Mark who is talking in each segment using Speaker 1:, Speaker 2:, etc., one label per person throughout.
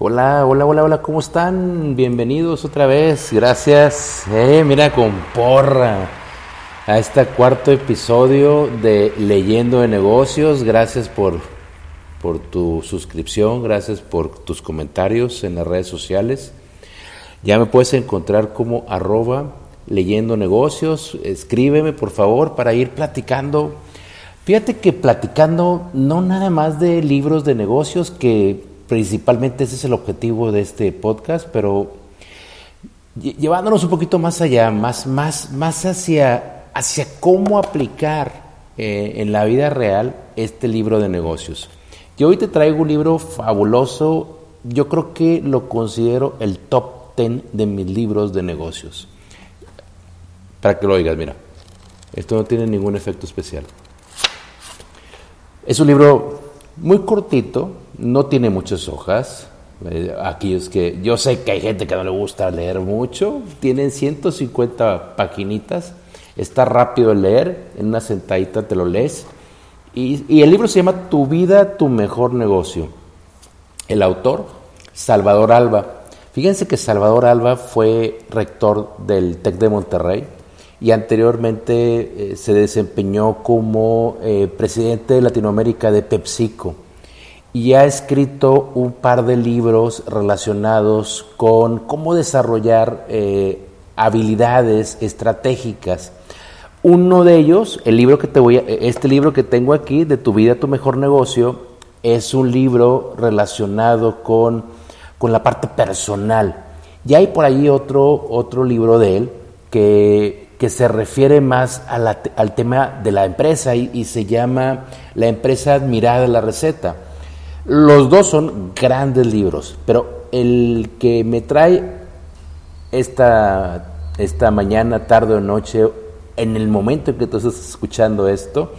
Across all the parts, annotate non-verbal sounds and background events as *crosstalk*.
Speaker 1: Hola, hola, hola, hola, ¿cómo están? Bienvenidos otra vez, gracias. Eh, mira, con porra a este cuarto episodio de Leyendo de Negocios. Gracias por, por tu suscripción, gracias por tus comentarios en las redes sociales. Ya me puedes encontrar como arroba leyendo negocios. Escríbeme, por favor, para ir platicando. Fíjate que platicando no nada más de libros de negocios, que principalmente ese es el objetivo de este podcast, pero llevándonos un poquito más allá, más, más, más hacia, hacia cómo aplicar eh, en la vida real este libro de negocios. Yo hoy te traigo un libro fabuloso, yo creo que lo considero el top 10 de mis libros de negocios. Para que lo oigas, mira, esto no tiene ningún efecto especial. Es un libro muy cortito, no tiene muchas hojas. Eh, aquellos que yo sé que hay gente que no le gusta leer mucho, tienen 150 paginitas, está rápido de leer, en una sentadita te lo lees. Y, y el libro se llama Tu vida, tu mejor negocio. El autor, Salvador Alba. Fíjense que Salvador Alba fue rector del TEC de Monterrey y anteriormente eh, se desempeñó como eh, presidente de Latinoamérica de PepsiCo y ha escrito un par de libros relacionados con cómo desarrollar eh, habilidades estratégicas. Uno de ellos, el libro que te voy este libro que tengo aquí, de Tu vida, tu mejor negocio, es un libro relacionado con, con la parte personal. Y hay por ahí otro, otro libro de él que que se refiere más al tema de la empresa y, se llama La empresa admirada la receta. Los dos son grandes libros, pero el que me trae esta, esta mañana, tarde o noche, en el momento en que tú estás escuchando esto,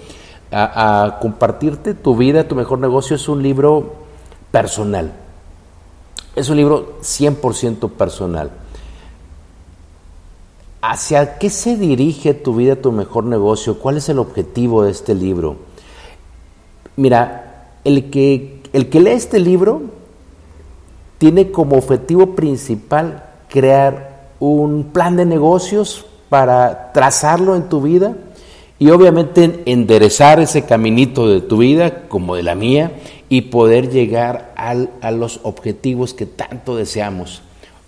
Speaker 1: a, a compartirte tu vida, tu mejor negocio, es un libro personal. Es un libro 100% personal. ¿Hacia qué se dirige tu vida, tu mejor negocio? ¿Cuál es el objetivo de este libro? Mira, el que, el que lee este libro tiene como objetivo principal crear un plan de negocios para trazarlo en tu vida y obviamente enderezar ese caminito de tu vida como de la mía y poder llegar a los objetivos que tanto deseamos.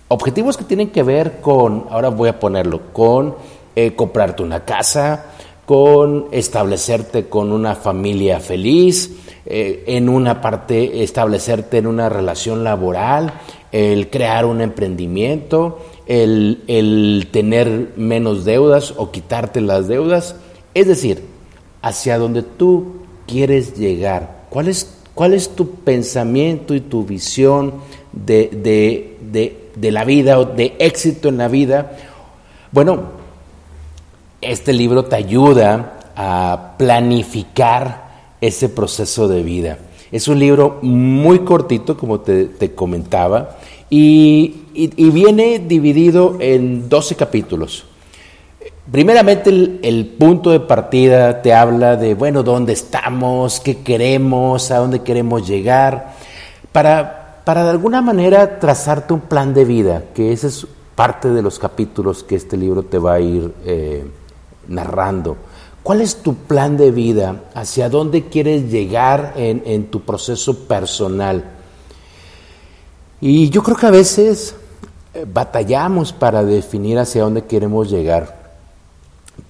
Speaker 1: Objetivos que tienen que ver con, ahora voy a ponerlo, con eh, comprarte una casa, con establecerte con una familia feliz, eh, en una parte establecerte en una relación laboral, el crear un emprendimiento, el, el tener menos deudas o quitarte las deudas. Es decir, hacia donde tú quieres llegar. ¿Cuál es, cuál es tu pensamiento y tu visión de, de, de de la vida o de éxito en la vida, bueno, este libro te ayuda a planificar ese proceso de vida. Es un libro muy cortito, como te, comentaba, y, viene dividido en 12 capítulos. Primeramente el, el, punto de partida te habla de, bueno, dónde estamos, qué queremos, a dónde queremos llegar, para para de alguna manera trazarte un plan de vida, que ese es parte de los capítulos que este libro te va a ir eh, narrando. ¿Cuál es tu plan de vida? ¿Hacia dónde quieres llegar en, tu proceso personal? Y yo creo que a veces eh, batallamos para definir hacia dónde queremos llegar.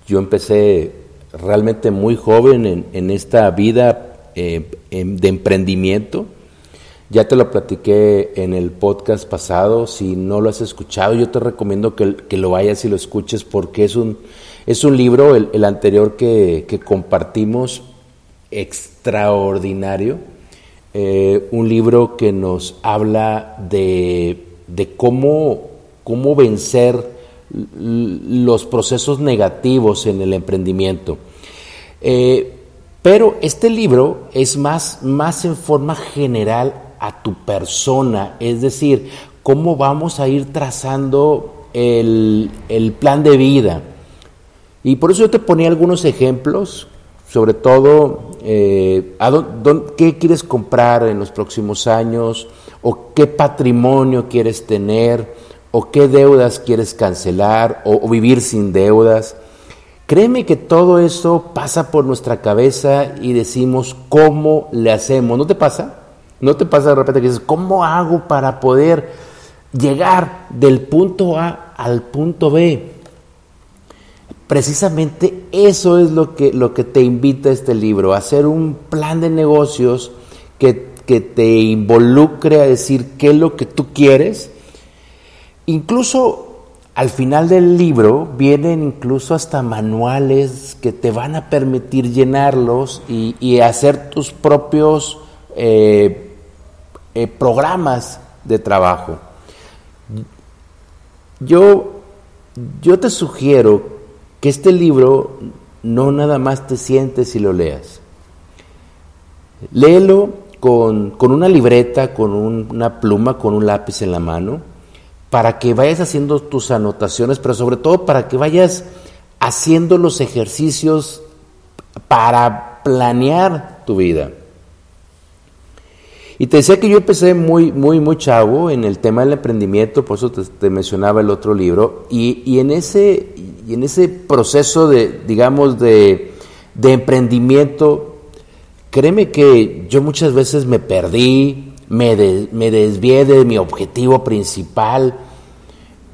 Speaker 1: Yo empecé realmente muy joven en, esta vida eh, de emprendimiento ya te lo platiqué en el podcast pasado. Si no lo has escuchado, yo te recomiendo que, lo vayas y lo escuches porque es un, es un libro, el, anterior que, compartimos, extraordinario. Eh, un libro que nos habla de, cómo, cómo vencer los procesos negativos en el emprendimiento. Eh, pero este libro es más, más en forma general a tu persona, es decir, cómo vamos a ir trazando el, plan de vida. Y por eso yo te ponía algunos ejemplos, sobre todo, eh, qué quieres comprar en los próximos años, o qué patrimonio quieres tener, o qué deudas quieres cancelar, o, vivir sin deudas. Créeme que todo eso pasa por nuestra cabeza y decimos, ¿cómo le hacemos? ¿No te pasa? ¿No te pasa de repente que dices, ¿cómo hago para poder llegar del punto A al punto B? Precisamente eso es lo que, lo que te invita este libro, hacer un plan de negocios que, que te involucre a decir qué es lo que tú quieres. Incluso al final del libro vienen incluso hasta manuales que te van a permitir llenarlos y, hacer tus propios eh, eh, programas de trabajo. Yo, yo te sugiero que este libro no nada más te sientes y lo leas. Léelo con, una libreta, con una pluma, con un lápiz en la mano, para que vayas haciendo tus anotaciones, pero sobre todo para que vayas haciendo los ejercicios para planear tu vida. Y te decía que yo empecé muy, muy, muy chavo en el tema del emprendimiento, por eso te, mencionaba el otro libro, y, y, en ese, y en ese proceso de, digamos, de, emprendimiento, créeme que yo muchas veces me perdí, me, me desvié de mi objetivo principal,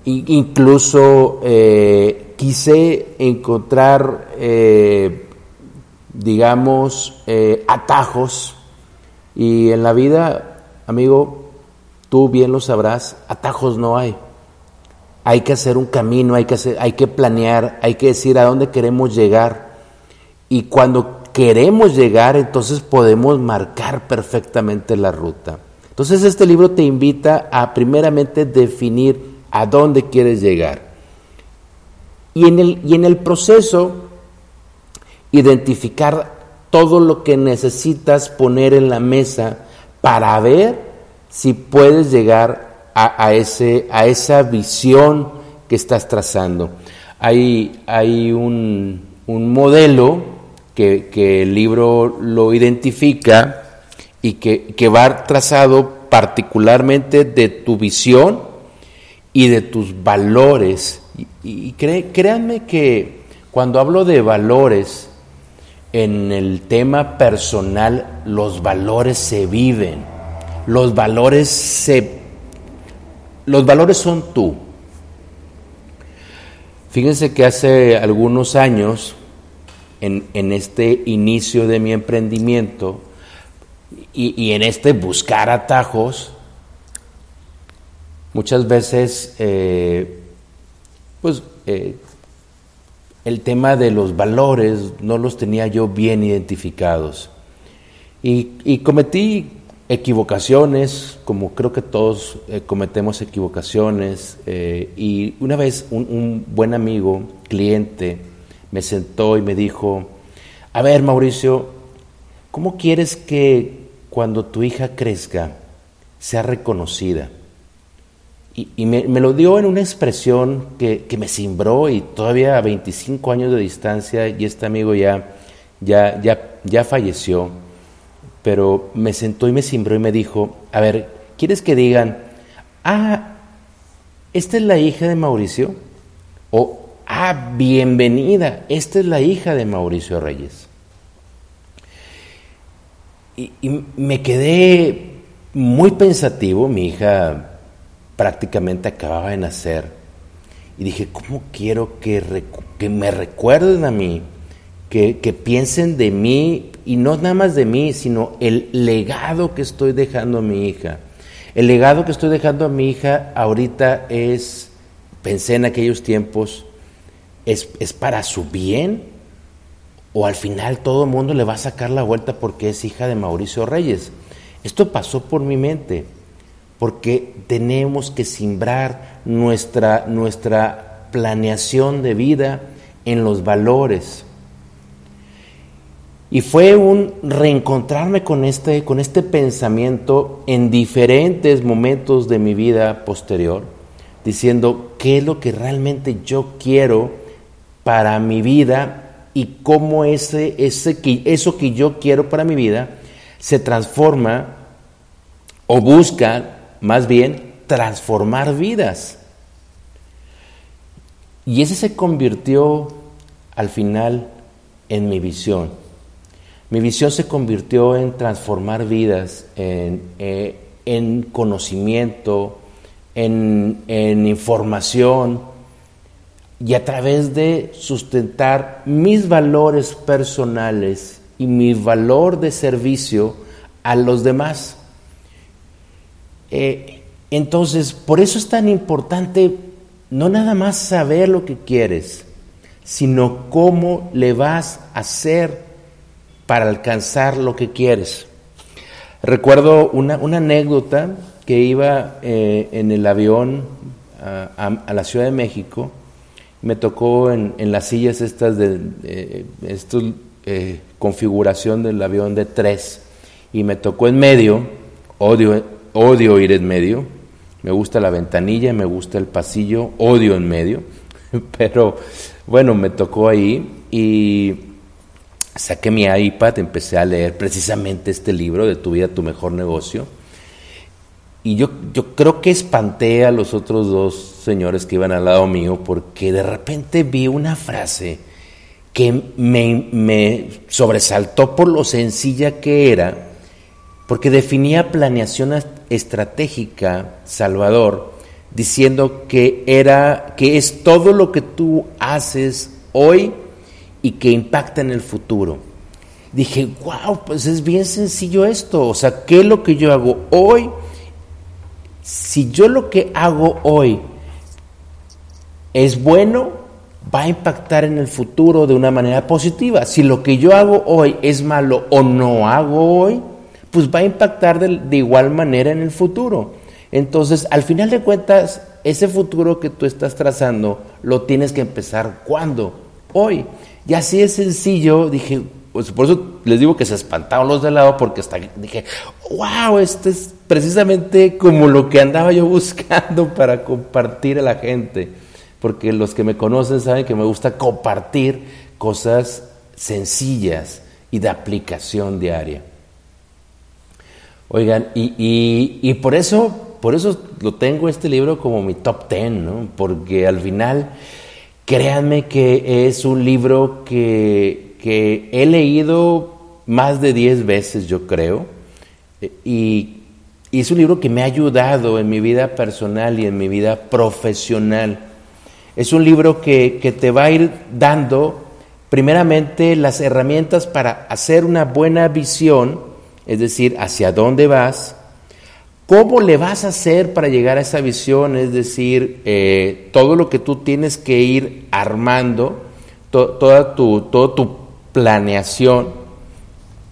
Speaker 1: e incluso eh, quise encontrar, eh, digamos, eh, atajos, y en la vida, amigo, tú bien lo sabrás, atajos no hay. Hay que hacer un camino, hay que, hacer, hay que planear, hay que decir a dónde queremos llegar. Y cuando queremos llegar, entonces podemos marcar perfectamente la ruta. Entonces este libro te invita a primeramente definir a dónde quieres llegar. Y en el, y en el proceso, identificar todo lo que necesitas poner en la mesa para ver si puedes llegar a, ese, a esa visión que estás trazando. Hay, hay un, modelo que, el libro lo identifica y que, va trazado particularmente de tu visión y de tus valores. Y, créanme que cuando hablo de valores en el tema personal, los valores se viven, los valores se los valores son tú. Fíjense que hace algunos años, en, este inicio de mi emprendimiento y, en este buscar atajos, muchas veces, eh, pues, eh, el tema de los valores no los tenía yo bien identificados. Y, cometí equivocaciones, como creo que todos eh, cometemos equivocaciones, eh, y una vez un, buen amigo, cliente, me sentó y me dijo, a ver Mauricio, ¿cómo quieres que cuando tu hija crezca sea reconocida? Y, me, lo dio en una expresión que, me cimbró y todavía a 25 años de distancia y este amigo ya, ya, ya, ya falleció pero me sentó y me cimbró y me dijo, a ver, ¿quieres que digan, ah, esta es la hija de Mauricio? O, ah, bienvenida, esta es la hija de Mauricio Reyes. Y, me quedé muy pensativo, mi hija prácticamente acababa de nacer, y dije, ¿cómo quiero que, que me recuerden a mí? Que, que piensen de mí y no nada más de mí, sino el legado que estoy dejando a mi hija. El legado que estoy dejando a mi hija ahorita es, pensé en aquellos tiempos, es, es para su bien o al final todo el mundo le va a sacar la vuelta porque es hija de Mauricio Reyes. Esto pasó por mi mente, porque tenemos que simbrar nuestra, nuestra planeación de vida en los valores. Y fue un reencontrarme con este, con este pensamiento en diferentes momentos de mi vida posterior, diciendo qué es lo que realmente yo quiero para mi vida y cómo ese, ese, eso que yo quiero para mi vida se transforma o busca más bien transformar vidas. Y ese se convirtió al final en mi visión. Mi visión se convirtió en transformar vidas, en, eh, conocimiento, en, en información y a través de sustentar mis valores personales y mi valor de servicio a los demás. Eh, entonces, por eso es tan importante no nada más saber lo que quieres, sino cómo le vas a hacer para alcanzar lo que quieres. Recuerdo una, anécdota que iba eh, en el avión a, la Ciudad de México, me tocó en, las sillas estas de, eh, configuración del avión de tres, y me tocó en medio, odio, odio ir en medio, me gusta la ventanilla, me gusta el pasillo, odio en medio, *laughs* pero bueno, me tocó ahí y saqué mi iPad, empecé a leer precisamente este libro de Tu vida, tu mejor negocio. Y yo, yo creo que espanté a los otros dos señores que iban al lado mío porque de repente vi una frase que me, me sobresaltó por lo sencilla que era porque definía planeación estratégica, Salvador, diciendo que era que es todo lo que tú haces hoy y que impacta en el futuro. Dije, wow, pues es bien sencillo esto. O sea, ¿qué es lo que yo hago hoy? Si yo lo que hago hoy es bueno, va a impactar en el futuro de una manera positiva. Si lo que yo hago hoy es malo o no hago hoy, pues va a impactar de, igual manera en el futuro. Entonces, al final de cuentas, ese futuro que tú estás trazando lo tienes que empezar cuando, hoy. Y así es sencillo, dije, pues por eso les digo que se espantaron los de lado, porque dije, wow, esto es precisamente como lo que andaba yo *laughs* buscando para compartir a la gente. Porque los que me conocen saben que me gusta compartir cosas sencillas y de aplicación diaria. Oigan, y, y, por eso, por eso lo tengo este libro como mi top ten, ¿no? Porque al final, créanme que es un libro que, que he leído más de 10 veces, yo creo, y, y es un libro que me ha ayudado en mi vida personal y en mi vida profesional. Es un libro que, que te va a ir dando primeramente las herramientas para hacer una buena visión, es decir, hacia dónde vas, cómo le vas a hacer para llegar a esa visión, es decir, eh, todo lo que tú tienes que ir armando, toda, tu, toda tu planeación,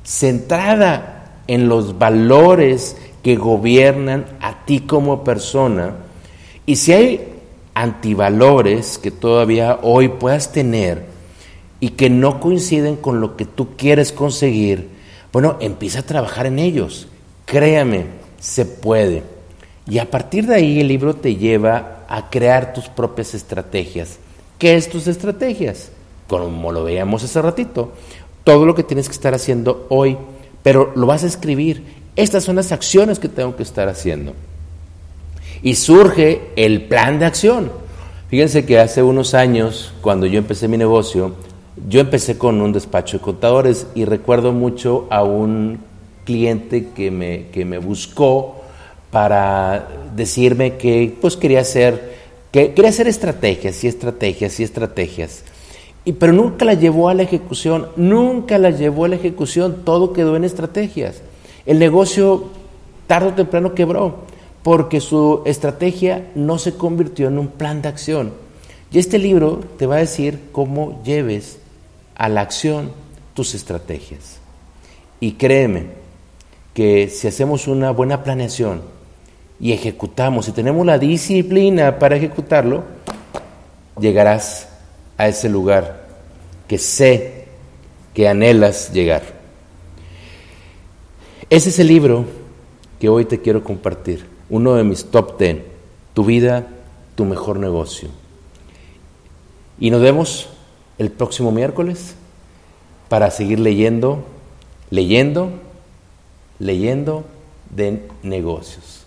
Speaker 1: centrada en los valores que gobiernan a ti como persona, y si hay antivalores que todavía hoy puedas tener y que no coinciden con lo que tú quieres conseguir, bueno, empieza a trabajar en ellos. Créame, se puede. Y a partir de ahí el libro te lleva a crear tus propias estrategias. ¿Qué es tus estrategias? Como lo veíamos hace ratito. Todo lo que tienes que estar haciendo hoy, pero lo vas a escribir. Estas son las acciones que tengo que estar haciendo. Y surge el plan de acción. Fíjense que hace unos años, cuando yo empecé mi negocio, yo empecé con un despacho de contadores y recuerdo mucho a un cliente que me, que me buscó para decirme que pues quería hacer, que quería hacer estrategias y estrategias y estrategias. Y, pero nunca la llevó a la ejecución, nunca la llevó a la ejecución, todo quedó en estrategias. El negocio tarde o temprano quebró porque su estrategia no se convirtió en un plan de acción. Y este libro te va a decir cómo lleves a la acción tus estrategias. Y créeme que si hacemos una buena planeación y ejecutamos, y tenemos la disciplina para ejecutarlo, llegarás a ese lugar que sé que anhelas llegar. Ese es el libro que hoy te quiero compartir, uno de mis top ten, tu vida, tu mejor negocio. Y nos vemos el próximo miércoles para seguir leyendo, leyendo, leyendo de negocios.